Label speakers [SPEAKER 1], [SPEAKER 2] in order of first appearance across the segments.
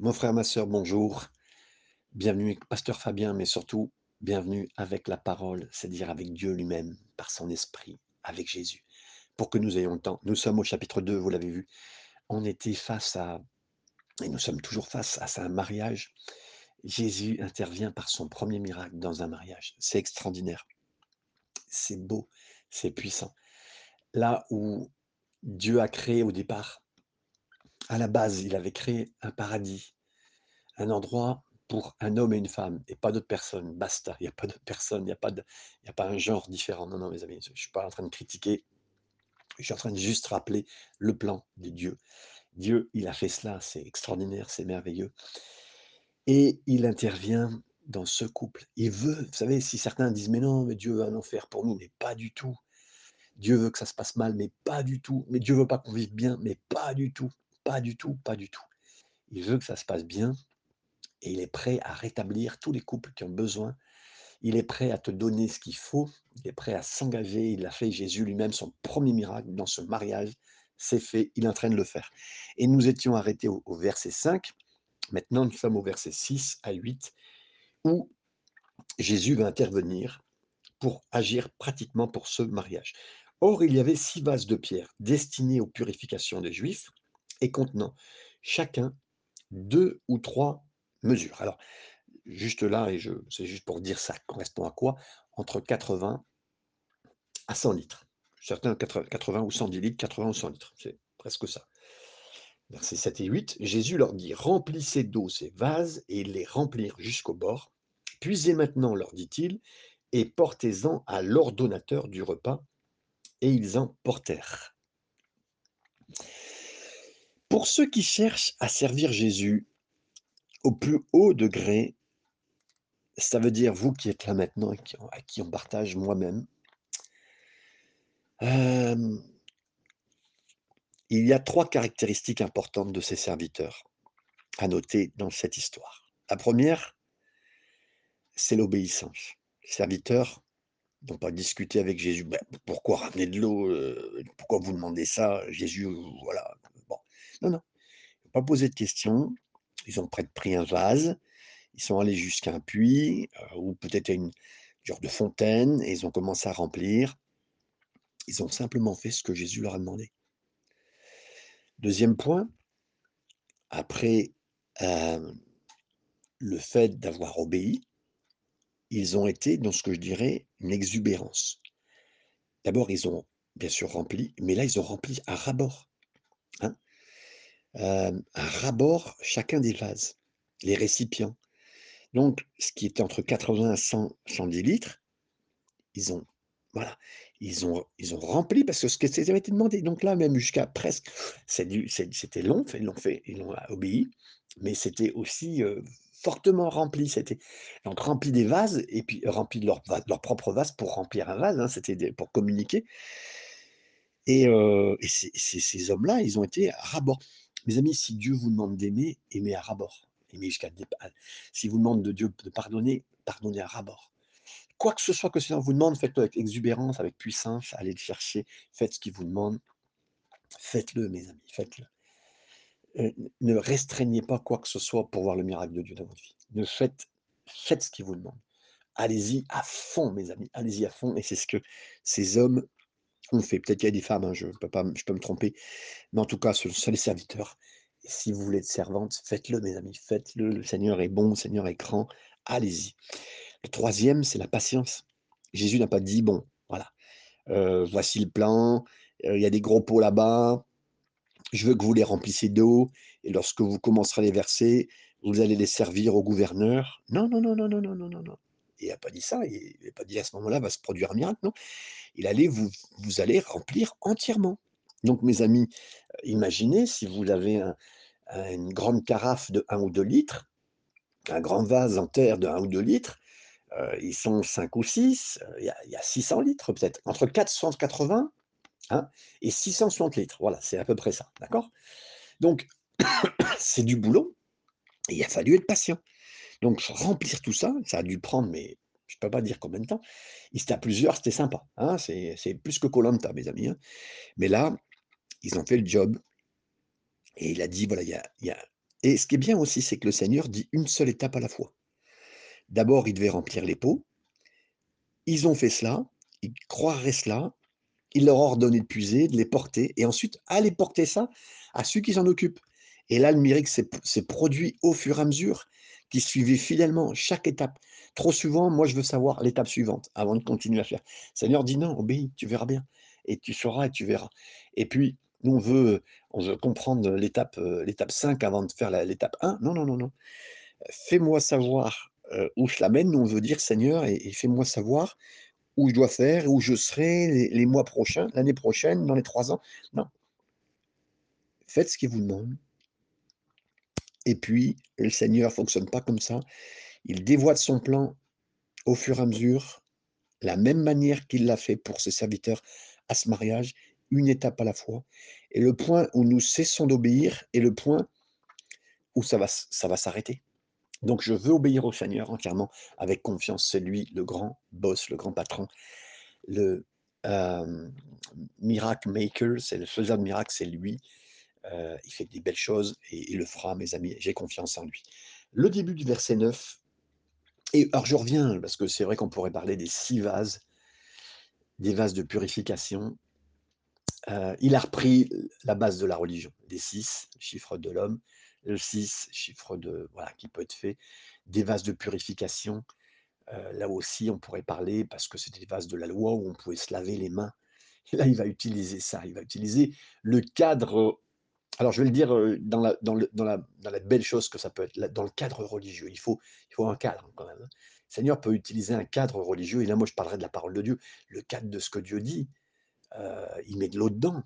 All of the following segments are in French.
[SPEAKER 1] Mon frère, ma sœur, bonjour. Bienvenue avec Pasteur Fabien, mais surtout, bienvenue avec la parole, c'est-à-dire avec Dieu lui-même, par son esprit, avec Jésus, pour que nous ayons le temps. Nous sommes au chapitre 2, vous l'avez vu. On était face à, et nous sommes toujours face à un mariage. Jésus intervient par son premier miracle dans un mariage. C'est extraordinaire. C'est beau, c'est puissant. Là où Dieu a créé au départ, à la base, il avait créé un paradis, un endroit pour un homme et une femme, et pas d'autres personnes. Basta, il n'y a pas d'autres personnes, il n'y a, pas un genre différent. Non, non, mes amis, je ne suis pas en train de critiquer, je suis en train de juste rappeler le plan de Dieu. Dieu, il a fait cela, c'est extraordinaire, c'est merveilleux. Et il intervient dans ce couple. Il veut, vous savez, si certains disent, mais non, mais Dieu veut un enfer pour nous, mais pas du tout. Dieu veut que ça se passe mal, mais pas du tout. Mais Dieu veut pas qu'on vive bien, mais pas du tout. Pas du tout, pas du tout. Il veut que ça se passe bien et il est prêt à rétablir tous les couples qui ont besoin. Il est prêt à te donner ce qu'il faut. Il est prêt à s'engager. Il a fait Jésus lui-même son premier miracle dans ce mariage. C'est fait. Il est en train de le faire. Et nous étions arrêtés au, verset 5. Maintenant, nous sommes au verset 6 à 8 où Jésus va intervenir pour agir pratiquement pour ce mariage. Or, il y avait six vases de pierre destinés aux purifications des Juifs et contenant chacun deux ou trois mesures. Alors, juste là, et c'est juste pour dire ça correspond à quoi Entre 80 à 100 litres. Certains 80 ou 110 litres, 80 ou 100 litres. C'est presque ça. Versets 7 et 8, Jésus leur dit Remplissez d'eau ces vases et les remplir jusqu'au bord. Puisez maintenant, leur dit-il, et portez-en à l'ordonnateur du repas. Et ils en portèrent. Pour ceux qui cherchent à servir Jésus au plus haut degré, ça veut dire vous qui êtes là maintenant et à qui on partage moi-même, euh, il y a trois caractéristiques importantes de ces serviteurs à noter dans cette histoire. La première, c'est l'obéissance. Serviteurs n'ont pas discuté avec Jésus. Ben, pourquoi ramener de l'eau? Euh, Pourquoi vous demandez ça? Jésus, voilà. Non, non. Ils n'ont pas posé de questions. Ils ont pris un vase. Ils sont allés jusqu'à un puits euh, ou peut-être à une genre de fontaine et ils ont commencé à remplir. Ils ont simplement fait ce que Jésus leur a demandé. Deuxième point, après euh, le fait d'avoir obéi, ils ont été dans ce que je dirais une exubérance. D'abord, ils ont bien sûr rempli, mais là, ils ont rempli à rabord. Euh, chacun des vases, les récipients. Donc, ce qui était entre 80 et 100, 110 litres, ils ont, voilà, ils ont, ils ont rempli parce que ce qui avait été demandé. Donc là, même jusqu'à presque, c'était long, ils l'ont fait, ils l'ont obéi, mais c'était aussi euh, fortement rempli. C'était donc rempli des vases et puis rempli de leur, propre vase pour remplir un vase. Hein, c'était pour communiquer. Et, euh, ces, hommes-là, ils ont été rabord. Mes amis, si Dieu vous demande d'aimer, aimez à rabord. Aimez jusqu'à Si vous demande de Dieu de pardonner, pardonnez à rabord. Quoi que ce soit que ça vous demande, faites-le avec exubérance, avec puissance, allez le chercher, faites ce qu'il vous demande. Faites-le, mes amis, faites-le. Euh, ne restreignez pas quoi que ce soit pour voir le miracle de Dieu dans votre vie. Ne faites, faites ce qu'il vous demande. Allez-y à fond, mes amis, allez-y à fond. Et c'est ce que ces hommes ont fait. Peut-être qu'il y a des femmes, hein, je, peux pas, je peux me tromper, mais en tout cas, ce sont les serviteurs. Et si vous voulez être servante, faites-le, mes amis, faites-le. Le Seigneur est bon, le Seigneur est grand. Allez-y. Le troisième, c'est la patience. Jésus n'a pas dit, bon, voilà, euh, voici le plan, euh, il y a des gros pots là-bas, je veux que vous les remplissiez d'eau, et lorsque vous commencerez à les verser, vous allez les servir au gouverneur. Non, non, non, non, non, non, non, non, non. Il n'a pas dit ça, il n'a pas dit à ce moment-là va se produire un miracle, non? Il allait vous, vous allez remplir entièrement. Donc, mes amis, euh, imaginez si vous avez une grande carafe de 1 ou 2 litres, un grand vase en terre de 1 ou 2 litres, euh, ils sont 5 ou 6, euh, il y, a 600 litres peut-être, entre 480 Hein, et 660 litres. Voilà, c'est à peu près ça. D'accord? Donc, c'est du boulot. Il a fallu être patient. Donc, remplir tout ça, ça a dû prendre, mais je ne peux pas dire combien de temps. Il était à plusieurs, c'était sympa. Hein c'est plus que Colanta, mes amis. Hein. mais là, ils ont fait le job. Et il a dit voilà, il y a, Et ce qui est bien aussi, c'est que le Seigneur dit une seule étape à la fois. D'abord, ils devaient remplir les pots. Ils ont fait cela, ils croiraient cela, il leur a ordonné de puiser, de les porter, et ensuite, aller porter ça à ceux qui s'en occupent. Et là, le miracle s'est produit au fur et à mesure, qui suivait fidèlement chaque étape. Trop souvent, moi, je veux savoir l'étape suivante avant de continuer à faire. Seigneur dit non, obéis, tu verras bien. Et tu sauras et tu verras. Et puis, nous, on veut, comprendre l'étape euh, l'étape 5 avant de faire l'étape 1. Non, non, non, non. Fais-moi savoir euh, où je l'amène. Nous, on veut dire, Seigneur, et, fais-moi savoir où je dois faire, où je serai les, les mois prochains, l'année prochaine, dans les trois ans. Non. Faites ce qu'il vous demande. Et puis, le Seigneur ne fonctionne pas comme ça. Il dévoile son plan au fur et à mesure, la même manière qu'il l'a fait pour ses serviteurs à ce mariage, une étape à la fois. Et le point où nous cessons d'obéir est le point où ça va, ça va s'arrêter. Donc je veux obéir au Seigneur entièrement avec confiance. C'est lui le grand boss, le grand patron, le euh, miracle maker, c'est le faiseur de miracles, c'est lui. Euh, il fait des belles choses et il le fera, mes amis. J'ai confiance en lui. Le début du verset 9. Et alors je reviens, parce que c'est vrai qu'on pourrait parler des six vases, des vases de purification. Euh, il a repris la base de la religion, des six, chiffre de l'homme, le 6, chiffre de voilà, qui peut être fait, des vases de purification. Euh, là aussi, on pourrait parler, parce que c'était des vases de la loi où on pouvait se laver les mains. Et là, il va utiliser ça, il va utiliser le cadre alors, je vais le dire dans la, dans, la, belle chose que ça peut être, dans le cadre religieux. Il faut, un cadre quand même. Hein. Le Seigneur peut utiliser un cadre religieux, et là, moi, je parlerai de la parole de Dieu. Le cadre de ce que Dieu dit, il met de l'eau dedans,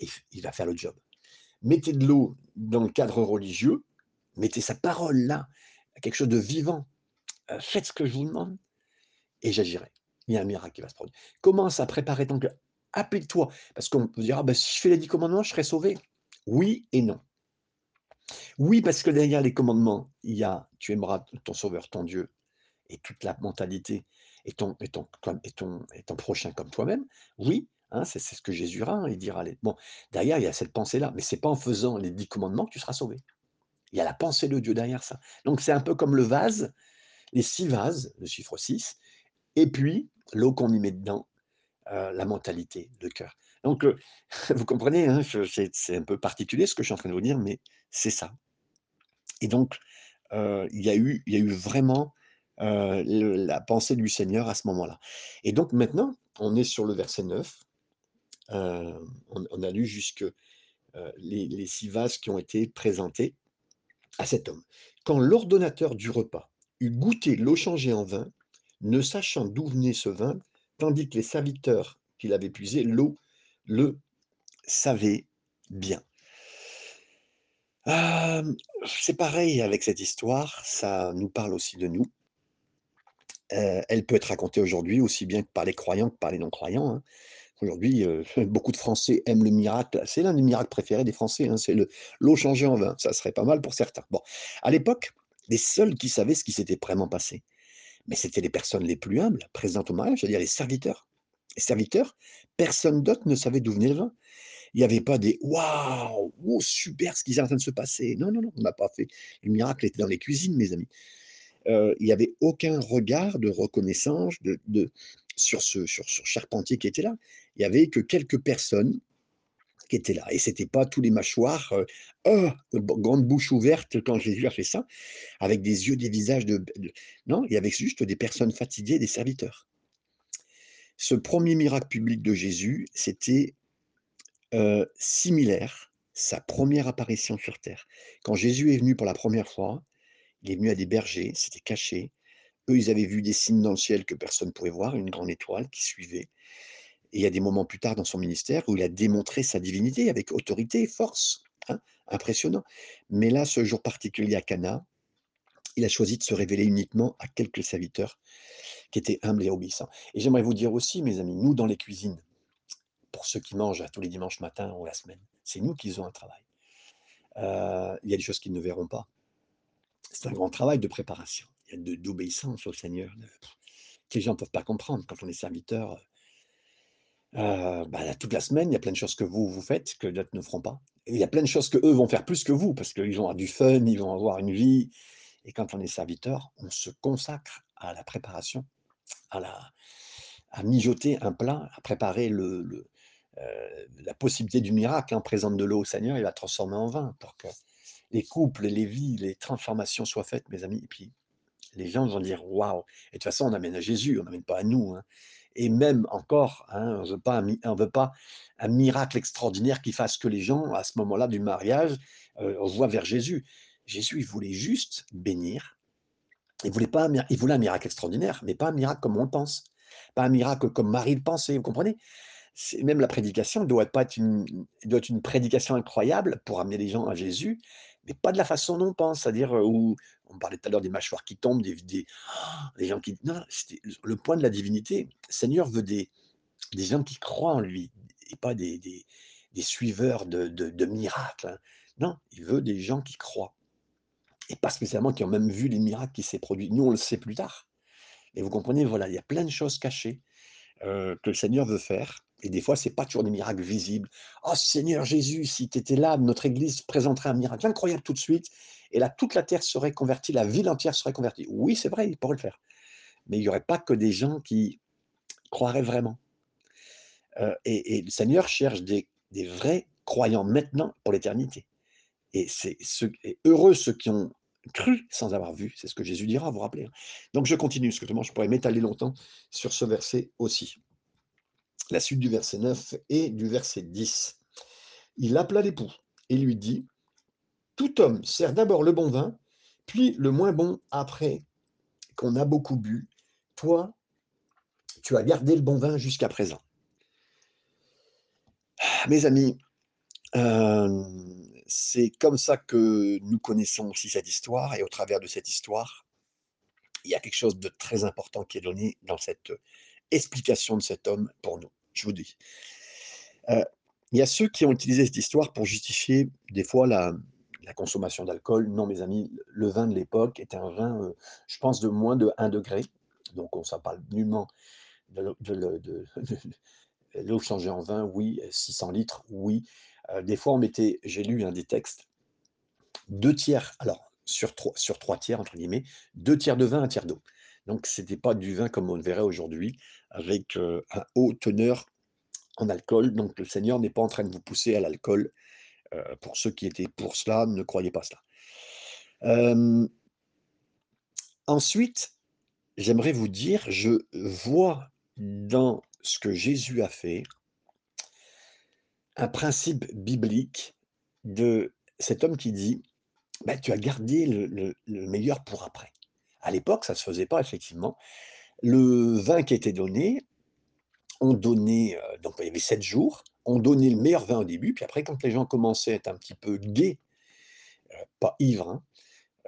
[SPEAKER 1] et il va faire le job. Mettez de l'eau dans le cadre religieux, mettez sa parole là, quelque chose de vivant. faites ce que je vous demande, et j'agirai. Il y a un miracle qui va se produire. Commence à préparer ton cœur. Applique-toi, parce qu'on peut dire, ah ben, si je fais les dix commandements, je serai sauvé. Oui et non. Oui, parce que derrière les commandements, il y a tu aimeras ton sauveur, ton Dieu, et toute la mentalité, et ton, prochain comme toi-même. Oui, hein, c'est ce que Jésus dira. Hein, il dira, bon, derrière, il y a cette pensée-là, mais c'est pas en faisant les dix commandements que tu seras sauvé. Il y a la pensée de Dieu derrière ça. Donc c'est un peu comme le vase, les six vases, le chiffre 6, et puis l'eau qu'on y met dedans, euh, la mentalité, le cœur. Donc, vous comprenez, hein, c'est un peu particulier ce que je suis en train de vous dire, mais c'est ça. Et donc, il y, a eu, vraiment la pensée du Seigneur à ce moment-là. Et donc maintenant, on est sur le verset 9. on, a lu jusque les, six vases qui ont été présentés à cet homme. Quand l'ordonnateur du repas eut goûté l'eau changée en vin, ne sachant d'où venait ce vin, tandis que les serviteurs qu'il avait puisé l'eau le savait bien. c'est pareil avec cette histoire, ça nous parle aussi de nous. elle peut être racontée aujourd'hui aussi bien que par les croyants que par les non-croyants. Hein. Aujourd'hui, beaucoup de Français aiment le miracle. C'est l'un des miracles préférés des Français. Hein, c'est l'eau changée en vin. Ça serait pas mal pour certains. Bon, à l'époque, les seuls qui savaient ce qui s'était vraiment passé, mais c'était les personnes les plus humbles présentes au mariage, c'est-à-dire les serviteurs serviteurs, personne d'autre ne savait d'où venait le vin. Il n'y avait pas des waouh, oh, super ce qui est en train de se passer. Non, non, non, on n'a pas fait. Le miracle était dans les cuisines, mes amis. Euh, il n'y avait aucun regard de reconnaissance de, sur, ce, sur, sur Charpentier qui était là. Il n'y avait que quelques personnes qui étaient là. Et ce n'était pas tous les mâchoires, euh, oh, grande bouche ouverte quand Jésus a fait ça, avec des yeux, des visages de... Non, il y avait juste des personnes fatiguées, des serviteurs. Ce premier miracle public de Jésus, c'était similaire, sa première apparition sur terre. Quand Jésus est venu pour la première fois, il est venu à des bergers, c'était caché. Eux, ils avaient vu des signes dans le ciel que personne ne pouvait voir, une grande étoile qui suivait. Et il y a des moments plus tard dans son ministère où il a démontré sa divinité avec autorité et force. Hein, impressionnant. Mais là, ce jour particulier à Cana, il a choisi de se révéler uniquement à quelques serviteurs qui étaient humbles et obéissants. Et j'aimerais vous dire aussi, mes amis, nous dans les cuisines, pour ceux qui mangent tous les dimanches matins ou la semaine, c'est nous qui faisons un travail. Euh, il y a des choses qu'ils ne verront pas. C'est un grand travail de préparation. D'obéissance au Seigneur. Que les gens ne peuvent pas comprendre quand on est serviteur. Heu, bah, toute la semaine, il y a plein de choses que vous, vous faites, que d'autres ne feront pas. Il y a plein de choses qu'eux vont faire plus que vous, parce qu'ils vont avoir du fun, ils vont avoir une vie. Et quand on est serviteur, on se consacre à la préparation, à la à mijoter un plat, à préparer le heu, la possibilité du miracle, hein. On présente de l'eau au Seigneur, il va transformer en vin pour que les couples, les vies, les transformations soient faites, mes amis. Et puis, les gens vont dire: «Waouh!» et de toute façon, on amène à Jésus, on n'amène pas à nous, hein. Et même encore, hein, on on veut pas un miracle extraordinaire qui fasse que les gens, à ce moment-là du mariage, heu, voient vers Jésus. Jésus, il voulait juste bénir. Il voulait pas un il voulait un miracle extraordinaire, mais pas un miracle comme on le pense. Pas un miracle comme Marie le pensait, vous comprenez? Même la prédication doit pas être une doit être une prédication incroyable pour amener les gens à Jésus, mais pas de la façon dont on pense. C'est-à-dire, heu, où on parlait tout à l'heure des mâchoires qui tombent, des des des gens qui non, non, le point de la divinité. Seigneur veut des des gens qui croient en lui et pas des des des suiveurs de de de miracles, hein. Non, il veut des gens qui croient et pas spécialement qui ont même vu les miracles qui s'est produits. Nous, on le sait plus tard. Et vous comprenez, voilà, il y a plein de choses cachées, heu, que le Seigneur veut faire et des fois, c'est pas toujours des miracles visibles. «Oh Seigneur Jésus, si tu étais là, notre église présenterait un miracle incroyable tout de suite et là, toute la terre serait convertie, la ville entière serait convertie». Oui, c'est vrai, il pourrait le faire, mais il y aurait pas que des gens qui croiraient vraiment. Heu et le Seigneur cherche des vrais croyants maintenant pour l'éternité et c'est heureux ceux qui ont cru sans avoir vu, c'est ce que Jésus dira, vous rappelez, hein? Donc je continue, parce que je pourrais m'étaler longtemps sur ce verset aussi. La suite du verset 9 et du verset 10. Il appela l'époux et lui dit: «Tout homme sert d'abord le bon vin, puis le moins bon après qu'on a beaucoup bu. Toi, tu as gardé le bon vin jusqu'à présent». Mes amis, hem, c'est comme ça que nous connaissons aussi cette histoire et au travers de cette histoire, il y a quelque chose de très important qui est donné dans cette, heu, explication de cet homme pour nous. Je vous dis. Heu, il y a ceux qui ont utilisé cette histoire pour justifier des fois la consommation d'alcool. Non, mes amis, le vin de l'époque était un vin, heu, je pense de moins de 1°, donc on ça parle nullement de l'eau changée en vin, oui, 600 litres, oui. Heu, des fois on mettait j'ai lu, hein, des textes 2/3 alors sur 3 sur 3 tiers entre guillemets, 2/3 de vin, 1/3 d'eau. Donc c'était pas du vin comme on le verrait aujourd'hui avec, heu, un haut teneur en alcool. Donc le Seigneur n'est pas en train de vous pousser à l'alcool. Heu, pour ceux qui étaient pour cela, ne croyez pas cela. Ensuite, j'aimerais vous dire, je vois dans ce que Jésus a fait un principe biblique de cet homme qui dit: «Bah, tu as gardé le le le meilleur pour après». À l'époque, ça se faisait pas effectivement. Le vin qui était donné, on donnait, heu, donc il y avait 7 jours, on donnait le meilleur vin au début, puis après quand les gens commençaient à être un petit peu gais, heu, pas ivres, hein,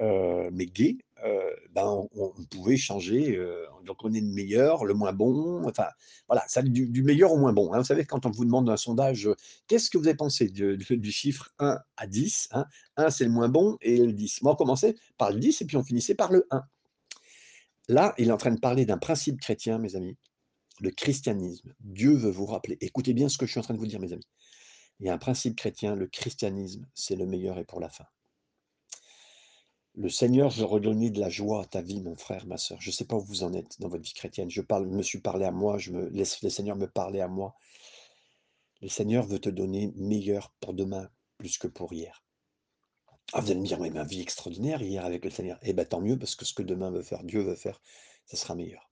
[SPEAKER 1] heu, mais gais, heu, ben, on pouvait changer, heu, donc on est le meilleur, le moins bon, enfin voilà, ça du meilleur au moins bon, hein. Vous savez quand on vous demande un sondage, heu: «Qu'est-ce que vous avez pensé du chiffre 1 à 10?» hein, 1 c'est le moins bon et le 10. Mais on commençait par le 10 et puis on finissait par le 1. Là, il est en train de parler d'un principe chrétien, mes amis, le christianisme. Dieu veut vous rappeler écoutez bien ce que je suis en train de vous dire, mes amis. Il y a un principe chrétien, le christianisme, c'est le meilleur est pour la fin. Le Seigneur veut redonner de la joie à ta vie, mon frère, ma sœur. Je sais pas où vous en êtes dans votre vie chrétienne. Je parle me suis parlé à moi, je me laisse le Seigneur me parler à moi. Le Seigneur veut te donner meilleur pour demain, plus que pour hier. Ah, vous allez me dire: «Ouais, ma vie extraordinaire hier avec le Seigneur». Eh bah, tant mieux parce que ce que demain veut faire, Dieu veut faire, ça sera meilleur.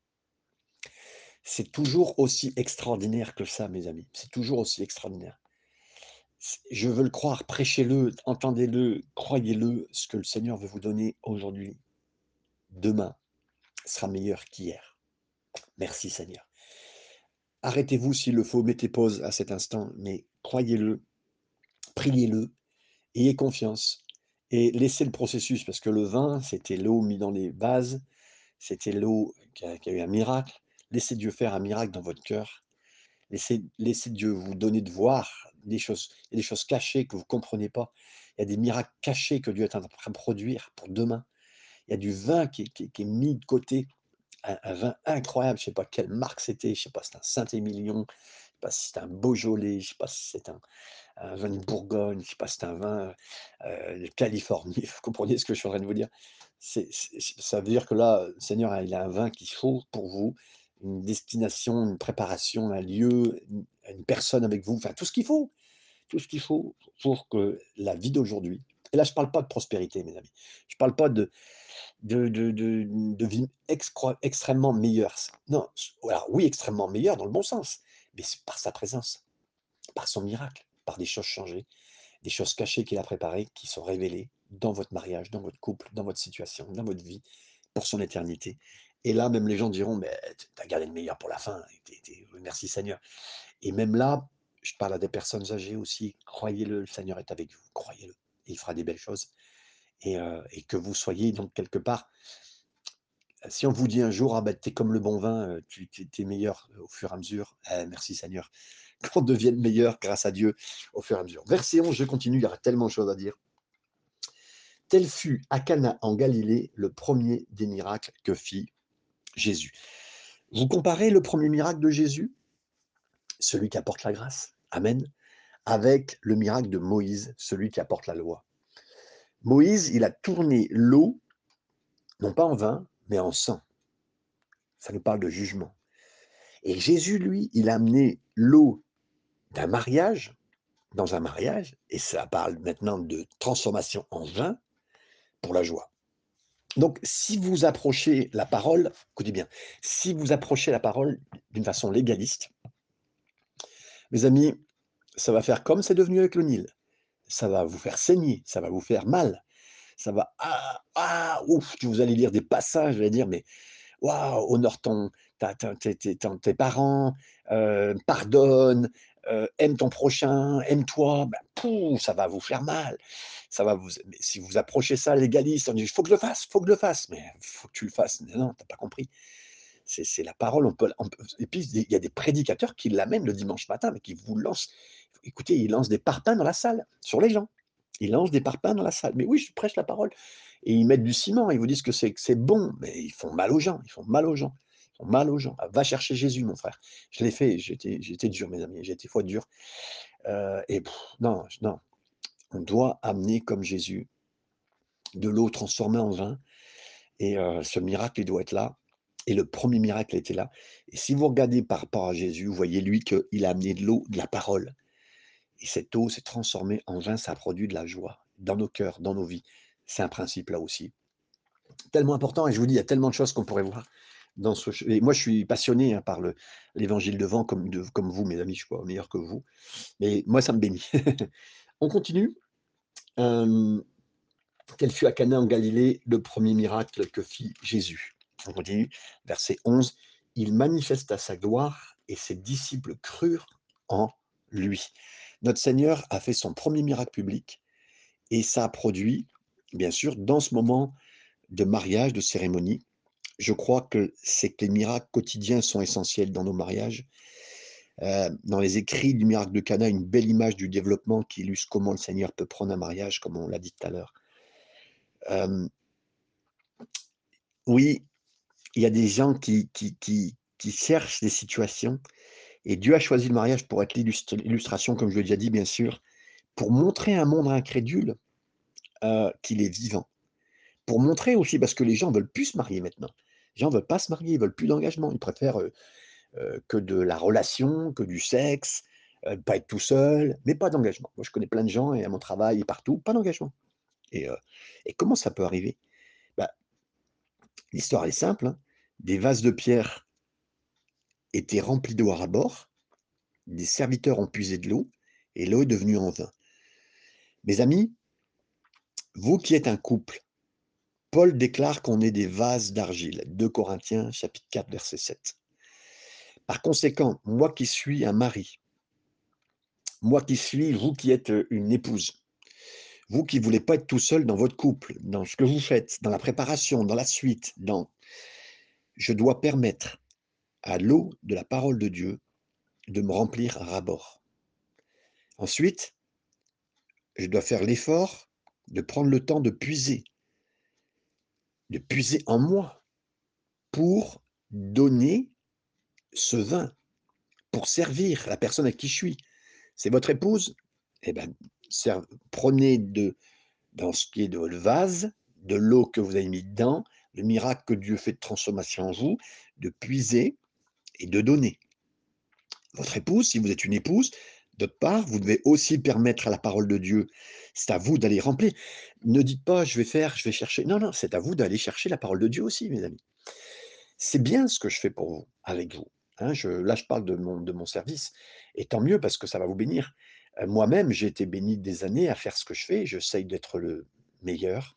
[SPEAKER 1] C'est toujours aussi extraordinaire que ça, mes amis. C'est toujours aussi extraordinaire. Je veux le croire, prêchez-le, entendez-le, croyez-le, ce que le Seigneur veut vous donner aujourd'hui, demain, sera meilleur qu'hier. Merci Seigneur. Arrêtez-vous s'il le faut, mettez pause à cet instant, mais croyez-le, priez-le, ayez confiance et laissez le processus parce que le vin, c'était l'eau mis dans les vases, c'était l'eau qui a eu un miracle. Laissez Dieu faire un miracle dans votre cœur. Laissez Dieu vous donner de voir des choses. Il y a des choses cachées que vous comprenez pas. Il y a des miracles cachés que Dieu est en train de produire pour demain. Il y a du vin qui est mis de côté, un vin incroyable, je sais pas quelle marque c'était, je sais pas, c'était un Saint-Émilion, sais pas si c'est un Beaujolais, je sais pas si c'est un vin de Bourgogne, je sais pas si c'est un vin, de Californie, vous comprenez ce que je suis en train de vous dire? C'est c'est ça veut dire que là, le Seigneur, il a un vin qu'il faut pour vous, une destination, une préparation, un lieu, une personne avec vous, enfin tout ce qu'il faut, tout ce qu'il faut pour que la vie d'aujourd'hui et là je parle pas de prospérité mes amis, je parle pas de de de de vie extrêmement meilleure, non, alors oui, extrêmement meilleure dans le bon sens, mais c'est par sa présence, par son miracle, par des choses changées, des choses cachées qu'il a préparées, qui sont révélées dans votre mariage, dans votre couple, dans votre situation, dans votre vie, pour son éternité. Et là, même les gens diront: «Mais tu as gardé le meilleur pour la fin, merci Seigneur» et même là, je parle à des personnes âgées aussi, croyez-le, le Seigneur est avec vous, croyez-le, il fera des belles choses et et que vous soyez donc quelque part si on vous dit un jour: «Ah bah, tu es comme le bon vin, heu, tu es meilleur au fur et à mesure», eh merci Seigneur, qu'on devienne meilleur grâce à Dieu au fur et à mesure. Verset 11, je continue, il y aurait tellement de choses à dire. Tel fut à Cana en Galilée le 1er des miracles que fit Jésus. Vous comparez le 1er miracle de Jésus, celui qui apporte la grâce, amen, avec le miracle de Moïse, celui qui apporte la loi. Moïse, il a tourné l'eau, non pas en vin, mais en sang. Ça nous parle de jugement et Jésus, lui, il a amené l'eau d'un mariage, dans un mariage et ça parle maintenant de transformation en vin pour la joie. Donc si vous approchez la parole, écoutez bien, si vous approchez la parole d'une façon légaliste mes amis, ça va faire comme c'est devenu avec le Nil. Ça va vous faire saigner, ça va vous faire mal, ça va ah ah ouf, vous allez lire des passages, vous allez dire: «Mais waouh, honore ton ta ta tes tes parents, heu, pardonne, heu, aime ton prochain, aime-toi», bah pouh, ça va vous faire mal. Ça va vous si vous approchez ça légaliste, on dit: «Il faut que je le fasse, il faut que je le fasse», mais faut que tu le fasses, mais non, tu as pas compris. C'est la parole, on peut et puis il y a des prédicateurs qui l'amènent le dimanche matin, mais qui vous lancent écoutez, ils lancent des parpaings dans la salle, sur les gens. Ils lancent des parpaings dans la salle. Mais oui, je prêche la parole et ils mettent du ciment, ils vous disent que c'est bon, mais ils font mal aux gens, ils font mal aux gens, ils font mal aux gens. Va chercher Jésus mon frère. Je l'ai fait, été dur mes amis, été fois dur, heu et non, non, on doit amener comme Jésus de l'eau transformée en vin et heu, ce miracle, il doit être là et le 1er miracle était là et si vous regardez par rapport à Jésus, vous voyez lui qu'il a amené de l'eau, de la parole et cette eau s'est transformée en vin, ça a produit de la joie dans nos cœurs, dans nos vies. C'est un principe là aussi. Tellement important et je vous dis, il y a tellement de choses qu'on pourrait voir dans ce et moi je suis passionné, hein, par le l'évangile de vent comme vous mes amis, je suis pas meilleur que vous, mais moi ça me bénit. On continue. Tel fut à Cana en Galilée le 1er miracle que fit Jésus. On continue, verset 11: «Il manifesta sa gloire et ses disciples crurent en lui». Notre Seigneur a fait son 1er miracle public et ça a produit, bien sûr, dans ce moment de mariage, de cérémonie, je crois que c'est que les miracles quotidiens sont essentiels dans nos mariages. Heu, dans les écrits du miracle de Cana, une belle image du développement qui illustre comment le Seigneur peut prendre un mariage, comme on l'a dit tout à l'heure. Hem oui, il y a des gens qui qui qui cherchent des situations et Dieu a choisi le mariage pour être l'illust l'illustration, comme je l'ai déjà dit bien sûr, pour montrer à un monde incrédule, heu, qu'il est vivant. Pour montrer aussi parce que les gens veulent plus se marier maintenant. Les gens veulent pas se marier, ils veulent plus d'engagement. Ils préfèrent, heu heu, que de la relation, que du sexe, pas être tout seul, mais pas d'engagement. Moi je connais plein de gens et à mon travail et partout, pas d'engagement et et comment ça peut arriver? Bah l'histoire est simple, hein, des vases de pierre étaient remplis d'eau à ras-bord, des serviteurs ont puisé de l'eau et l'eau est devenue en vin. Mes amis vous qui êtes un couple, Paul déclare qu'on est des vases d'argile. 2 Corinthiens chapitre 4 verset 7. Par conséquent, moi qui suis un mari moi qui suis vous qui êtes, heu, une épouse, vous qui voulez pas être tout seul dans votre couple, dans ce que vous faites, dans la préparation, dans la suite, dans je dois permettre à l'eau de la parole de Dieu de me remplir à ras-bord. Ensuite je dois faire l'effort de prendre le temps de puiser de puiser en moi pour donner ce vin, pour servir la personne à qui je suis. C'est votre épouse? Eh bien, prenez dans ce qui est de le vase, de l'eau que vous avez mis dedans, le miracle que Dieu fait de transformation en vous, de puiser et de donner. Votre épouse, si vous êtes une épouse, d'autre part, vous devez aussi permettre à la parole de Dieu, c'est à vous d'aller remplir. Ne dites pas, je vais faire, je vais chercher. Non, non, c'est à vous d'aller chercher la parole de Dieu aussi, mes amis. C'est bien ce que je fais pour vous, avec vous. Hein. là, je parle de mon, de mon service. Et tant mieux parce que ça va vous bénir. Euh, moi-même, j'ai été béni des années à faire ce que je fais. J'essaye d'être le meilleur.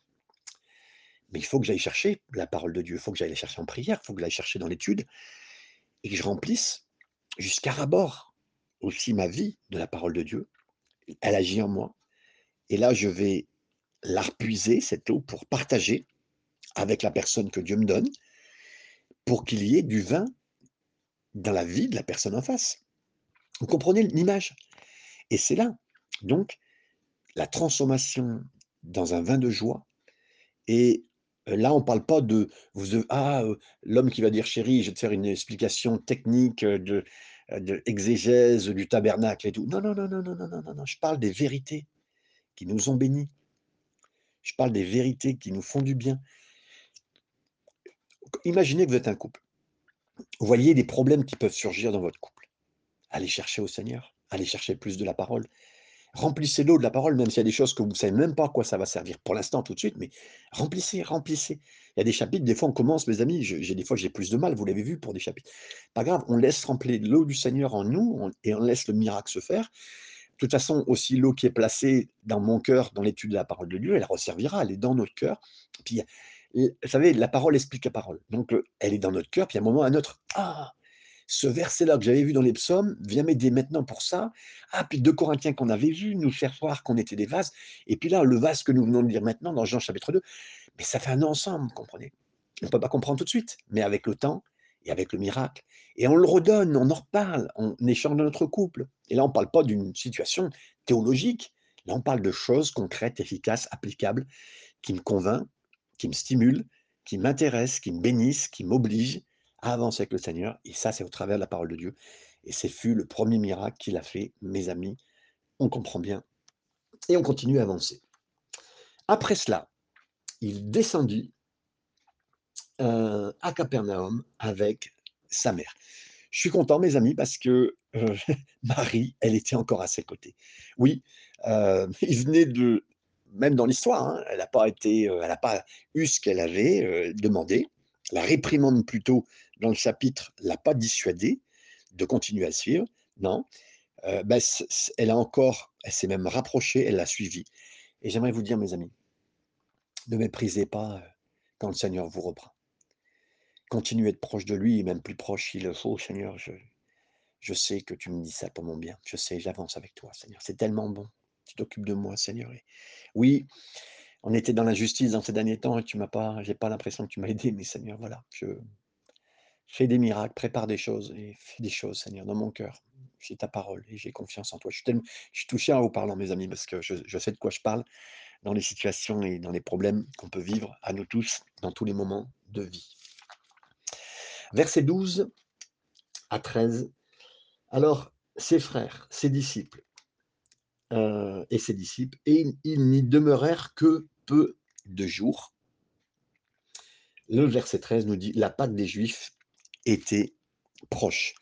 [SPEAKER 1] Mais il faut que j'aille chercher la parole de Dieu. Il faut que j'aille la chercher en prière. Il faut que j'aille chercher dans l'étude. Et que je remplisse jusqu'à rabord aussi ma vie de la parole de Dieu. Elle agit en moi. Et là, je vais la repuiser, cette eau, pour partager avec la personne que Dieu me donne, pour qu'il y ait du vin dans la vie de la personne en face. Vous comprenez l'image? Et c'est là, donc, la transformation dans un vin de joie. Et là, on ne parle pas de, vous, ah, l'homme qui va dire chérie, je vais te faire une explication technique de, de exégèse du tabernacle et tout. Non, non, non, non, non, non, non, non, non. Je parle des vérités qui nous ont bénis. Je parle des vérités qui nous font du bien. Imaginez que vous êtes un couple. Vous voyez des problèmes qui peuvent surgir dans votre couple. Allez chercher au Seigneur, allez chercher plus de la parole. Remplissez l'eau de la parole, même s'il y a des choses que vous ne savez même pas à quoi ça va servir pour l'instant, tout de suite, mais remplissez, remplissez. Il y a des chapitres, des fois on commence, mes amis, j'ai des fois j'ai plus de mal, vous l'avez vu pour des chapitres. Pas grave, on laisse remplir l'eau du Seigneur en nous et on laisse le miracle se faire. De toute façon, aussi l'eau qui est placée dans mon cœur, dans l'étude de la parole de Dieu, elle resservira, elle est dans notre cœur. Puis vous savez, la parole explique la parole. Donc, elle est dans notre cœur, puis à un moment, un autre, ah, ce verset-là que j'avais vu dans les psaumes vient m'aider maintenant pour ça. Ah, puis deux Corinthiens qu'on avait vu nous faire voir qu'on était des vases. Et puis là, le vase que nous venons de lire maintenant dans Jean chapitre 2, mais ça fait un ensemble, comprenez? On ne peut pas comprendre tout de suite, mais avec le temps et avec le miracle. Et on le redonne, on en reparle, on échange dans notre couple. Et là, on ne parle pas d'une situation théologique. Là, on parle de choses concrètes, efficaces, applicables, qui me convainc qui me stimule, qui m'intéresse, qui me bénisse, qui m'oblige à avancer avec le Seigneur. Et ça, c'est au travers de la parole de Dieu. Et c'est fut le premier miracle qu'il a fait, mes amis. On comprend bien. Et on continue à avancer. Après cela, il descendit euh, à Capernaum avec sa mère. Je suis content, mes amis, parce que euh, Marie, elle était encore à ses côtés. Oui, euh, il venait de même dans l'histoire, hein, elle n'a pas elle n'a pas eu ce qu'elle avait demandé. La réprimande plutôt dans le chapitre l'a pas dissuadée de continuer à suivre. Non, ben, elle a encore, elle s'est même rapprochée, elle l'a suivi. Et j'aimerais vous dire, mes amis, ne méprisez pas quand le Seigneur vous reprend. Continuez être proche de lui, même plus proche s'il le faut, Seigneur. Je, je sais que tu me dis ça pour mon bien. Je sais, j'avance avec toi, Seigneur. C'est tellement bon tu t'occupes de moi, Seigneur. oui, on était dans l'injustice dans ces derniers temps et tu m'as pas, j'ai pas l'impression que tu m'as aidé, mais Seigneur, voilà, je fais des miracles, prépare des choses et fais des choses, Seigneur, dans mon cœur. J'ai ta parole et j'ai confiance en toi. Je suis, tellement, je suis touché en vous parlant, mes amis, parce que je, sais de quoi je parle dans les situations et dans les problèmes qu'on peut vivre à nous tous dans tous les moments de vie. Verset 12 à 13. Alors, ses frères, ses disciples, euh, et ses disciples, et ils n'y demeurèrent que peu de jours. Le verset 13 nous dit, la Pâque des Juifs était proche.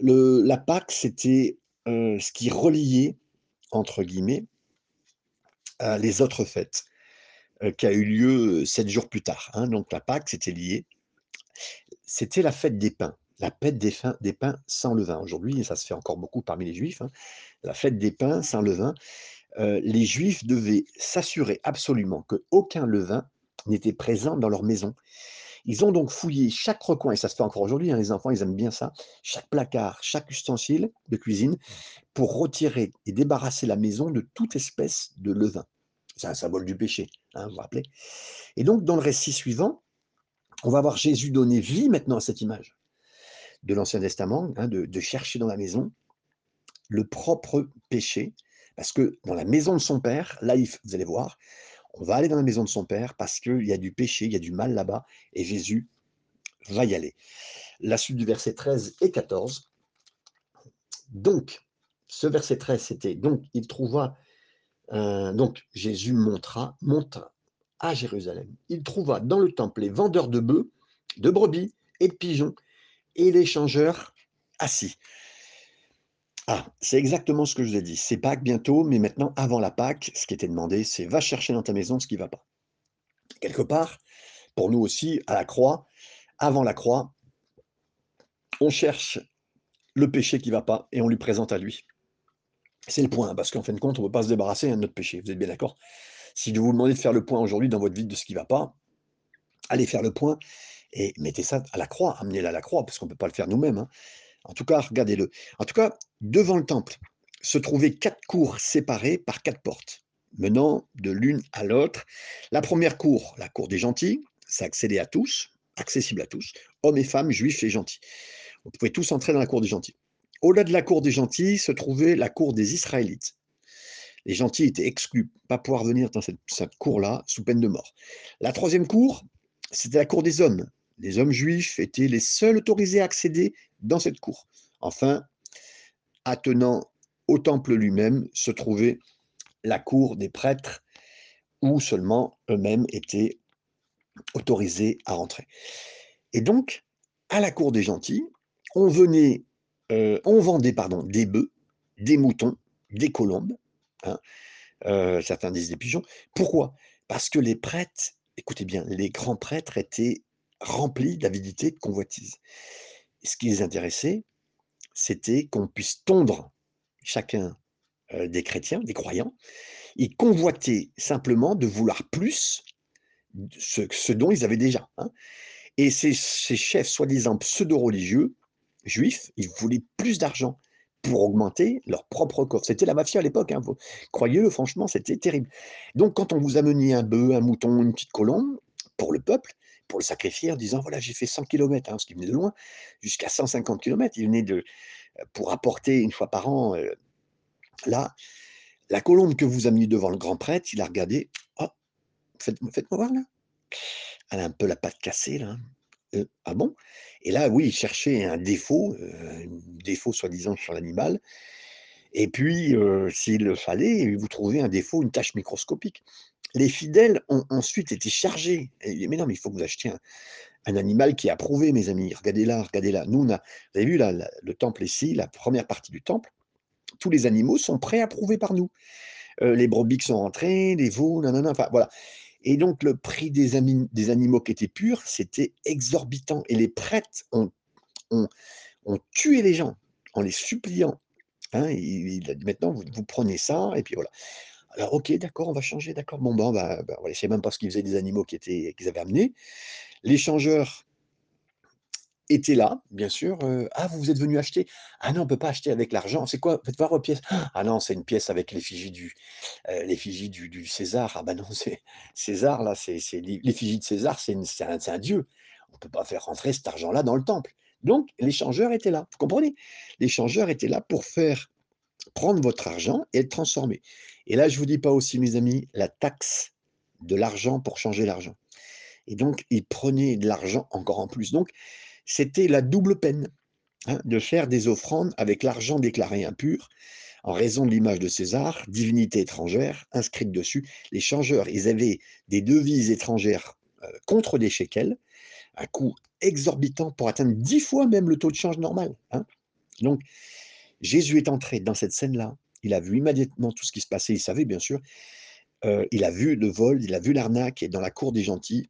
[SPEAKER 1] La Pâque, c'était euh, ce qui reliait, entre guillemets, euh, les autres fêtes, qui a eu lieu sept jours plus tard. Hein. donc la Pâque, c'était lié. C'était la fête des pains la fête des, des pains sans levain. Aujourd'hui, et ça se fait encore beaucoup parmi les juifs, hein, la fête des pains sans levain. Euh, les juifs devaient s'assurer absolument qu'aucun levain n'était présent dans leur maison. Ils ont donc fouillé chaque recoin, et ça se fait encore aujourd'hui, hein, les enfants, ils aiment bien ça, chaque placard, chaque ustensile de cuisine, pour retirer et débarrasser la maison de toute espèce de levain. C'est un symbole du péché, hein, vous vous rappelez. Et donc, dans le récit suivant, on va voir Jésus donner vie maintenant à cette image de l'Ancien Testament, hein, de, chercher dans la maison le propre péché, parce que dans la maison de son père, là, vous allez voir, on va aller dans la maison de son père parce qu'il y a du péché, il y a du mal là-bas, et Jésus va y aller. La suite du verset 13 et 14, Donc, ce verset 13, c'était donc il trouva, donc Jésus montra, monta à Jérusalem. Il trouva dans le temple les vendeurs de bœufs, de brebis et de pigeons et les changeurs assis. Ah, c'est exactement ce que je vous ai dit. C'est Pâques bientôt, mais maintenant, avant la Pâques, ce qui était demandé, c'est va chercher dans ta maison ce qui ne va pas. Quelque part, pour nous aussi, à la croix, avant la croix, on cherche le péché qui ne va pas et on lui présente à lui. C'est le point, parce qu'en fin de compte, on ne peut pas se débarrasser de notre péché. Vous êtes bien d'accord? Si je vous demandez de faire le point aujourd'hui dans votre vie de ce qui ne va pas, allez faire le point et mettez ça à la croix, amenez-le à la croix, parce qu'on ne peut pas le faire nous-mêmes. Hein. En tout cas, regardez-le. En tout cas, devant le temple se trouvaient quatre cours séparées par quatre portes, menant de l'une à l'autre. La première cour, la cour des gentils, ça accédait à tous, accessible à tous, hommes et femmes, juifs et gentils. On pouvait tous entrer dans la cour des gentils. Au-delà de la cour des gentils se trouvait la cour des Israélites. Les gentils étaient exclus, pas pouvoir venir dans cette cour-là sous peine de mort. La troisième cour, c'était la cour des hommes. Les hommes juifs étaient les seuls autorisés à accéder dans cette cour. Enfin, attenant au temple lui-même se trouvait la cour des prêtres, où seulement eux-mêmes étaient autorisés à rentrer. Et donc, à la cour des gentils, on venait, euh, on vendait pardon, des bœufs, des moutons, des colombes, hein, euh, certains disent des pigeons. Pourquoi? Parce que les prêtres, écoutez bien, les grands prêtres étaient remplis d'avidité, de convoitise ce qui les intéressait, c'était qu'on puisse tondre chacun des chrétiens, des croyants. Ils convoitaient simplement de vouloir plus ce, dont ils avaient déjà. Hein. Et ces, chefs soi-disant pseudo-religieux, juifs, ils voulaient plus d'argent pour augmenter leur propre corps. C'était la mafia à l'époque, hein, croyez-le, franchement, c'était terrible. Donc quand on vous amenait un bœuf, un mouton, une petite colombe, pour le peuple, pour le sacrifier en disant voilà, j'ai fait 100 km, hein, ce qui venait de loin, jusqu'à 150 km. Il venait de, euh, pour apporter une fois par an. Euh, là, la colombe que vous amenez devant le grand prêtre, il a regardé oh, faites-moi voir là. Elle a un peu la patte cassée là. Euh, ah bon? Et là, oui, il cherchait un défaut, un défaut soi-disant sur l'animal. Et puis, s'il le fallait, vous trouvez un défaut, une tâche microscopique les fidèles ont ensuite été chargés. mais non, mais il faut que vous achetiez un, animal qui est approuvé, mes amis. Regardez là, regardez là. Nous, on a, vous avez vu là, le temple ici, la première partie du temple. Tous les animaux sont pré-approuvés par nous. Euh, les brebis sont rentrés, les veaux, nanana, enfin voilà. Et donc le prix des, des animaux qui étaient purs, c'était exorbitant. Et les prêtres ont, tué les gens en les suppliant. Hein, maintenant, vous, vous, prenez ça, et puis voilà. Alors, ok, d'accord, on va changer, d'accord. Bon, bon, bah, bah, ne même pas ce qu'ils faisaient des animaux qu'ils avaient amenés. Les changeurs étaient là, bien sûr. Ah, vous, vous êtes venu acheter? Ah non, on ne peut pas acheter avec l'argent. C'est quoi? Faites voir vos pièces. Ah non, c'est une pièce avec l'effigie du, du, César. Ah ben non, c'est César, là, c'est, l'effigie de César, c'est, un, un dieu. On ne peut pas faire rentrer cet argent-là dans le temple. Donc, les changeurs étaient là. Vous comprenez? Les changeurs étaient là pour faire prendre votre argent et le transformer. Et là, je vous dis pas aussi, mes amis, la taxe de l'argent pour changer l'argent. Et donc, ils prenaient de l'argent encore en plus. Donc, c'était la double peine hein, de faire des offrandes avec l'argent déclaré impur en raison de l'image de César, divinité étrangère, inscrite dessus. Les changeurs, ils avaient des devises étrangères euh, contre des shekels, un coût exorbitant pour atteindre dix fois même le taux de change normal. Hein. Donc, Jésus est entré dans cette scène-là, il a vu immédiatement tout ce qui se passait, il savait bien sûr, il a vu le vol, il a vu l'arnaque, et dans la cour des gentils,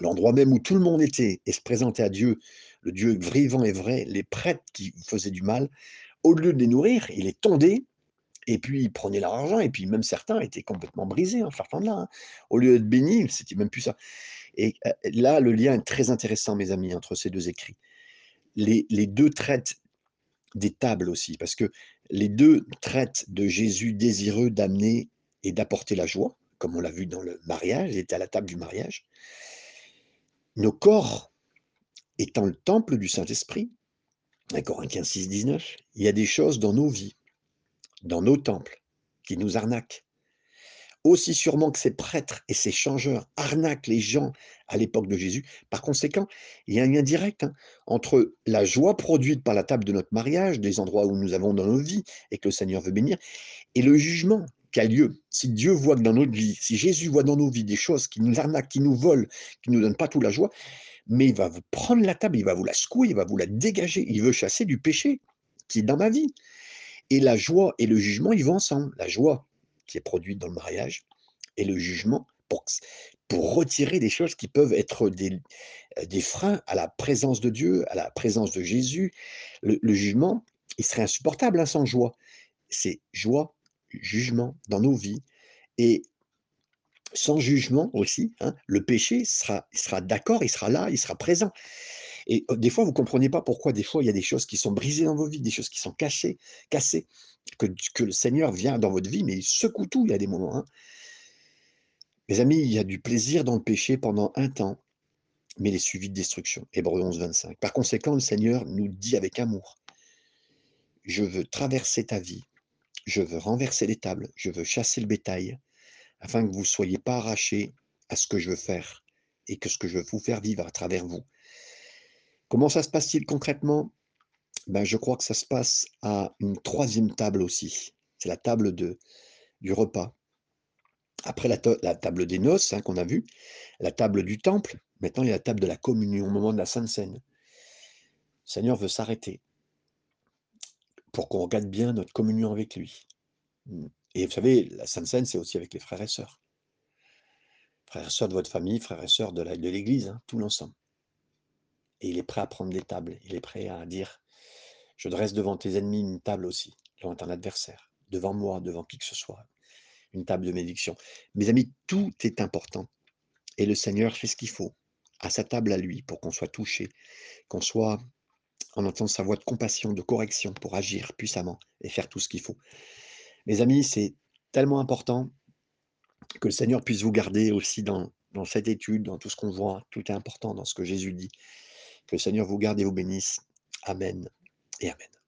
[SPEAKER 1] l'endroit même où tout le monde était et se présentait à Dieu, le Dieu vivant et vrai, les prêtres qui faisaient du mal, au lieu de les nourrir, il les tondait, et puis il prenait leur argent, et puis même certains étaient complètement brisés en sortant de là. Hein. Au lieu d'être bénis, c'était même plus ça. Et là, le lien est très intéressant, mes amis, entre ces deux écrits. Les, les deux traitent des tables aussi, parce que les deux traitent de Jésus désireux d'amener et d'apporter la joie, comme on l'a vu dans le mariage, il était à la table du mariage. Nos corps étant le temple du Saint-Esprit, 1 Corinthiens 6, 19, il y a des choses dans nos vies, dans nos temples, qui nous arnaquent. Aussi sûrement que ces prêtres et ces changeurs arnaquent les gens à l'époque de Jésus. Par conséquent, il y a un lien direct hein, entre la joie produite par la table de notre mariage, des endroits où nous avons dans nos vies et que le Seigneur veut bénir, et le jugement qui a lieu. Si Dieu voit que dans notre vie, si Jésus voit dans nos vies des choses qui nous arnaquent, qui nous volent, qui ne nous donnent pas toute la joie, mais il va vous prendre la table, il va vous la secouer, il va vous la dégager, il veut chasser du péché qui est dans ma vie. Et la joie et le jugement, ils vont ensemble. La joie qui est produite dans le mariage et le jugement pour, pour retirer des choses qui peuvent être des, des freins à la présence de Dieu, à la présence de Jésus. Le, jugement, il serait insupportable hein, sans joie. C'est joie, jugement dans nos vies. Et sans jugement aussi, hein, le péché sera, sera d'accord, il sera là, il sera présent. Et des fois, vous ne comprenez pas pourquoi, des fois, il y a des choses qui sont brisées dans vos vies, des choses qui sont cachées, cassées, que, le Seigneur vient dans votre vie, mais il secoue tout, il y a des moments. Hein. Mes amis, il y a du plaisir dans le péché pendant un temps, mais il est suivi de destruction. Hébreu 11, 25. Par conséquent, le Seigneur nous dit avec amour, je veux traverser ta vie, je veux renverser les tables, je veux chasser le bétail, afin que vous ne soyez pas arrachés à ce que je veux faire et que ce que je veux vous faire vivre à travers vous. Comment ça se passe-t-il concrètement? Ben, Je crois que ça se passe à une troisième table aussi. C'est la table du repas. Après la, table des noces hein, qu'on a vue, la table du temple, maintenant il y a la table de la communion au moment de la Sainte Seine. Le Seigneur veut s'arrêter pour qu'on regarde bien notre communion avec lui. Et vous savez, la Sainte Seine, c'est aussi avec les frères et sœurs. Frères et sœurs de votre famille, frères et sœurs de l'Église, hein, tout l'ensemble. Et il est prêt à prendre des tables. Il est prêt à dire, je dresse devant tes ennemis une table aussi, devant un adversaire, devant moi, devant qui que ce soit. Une table de médiction. Mes amis, tout est important. Et le Seigneur fait ce qu'il faut à sa table à lui pour qu'on soit touché, qu'on soit en entendant sa voix de compassion, de correction pour agir puissamment et faire tout ce qu'il faut. Mes amis, c'est tellement important que le Seigneur puisse vous garder aussi dans, dans cette étude, dans tout ce qu'on voit. Tout est important dans ce que Jésus dit. Que le Seigneur vous garde et vous bénisse. Amen et Amen.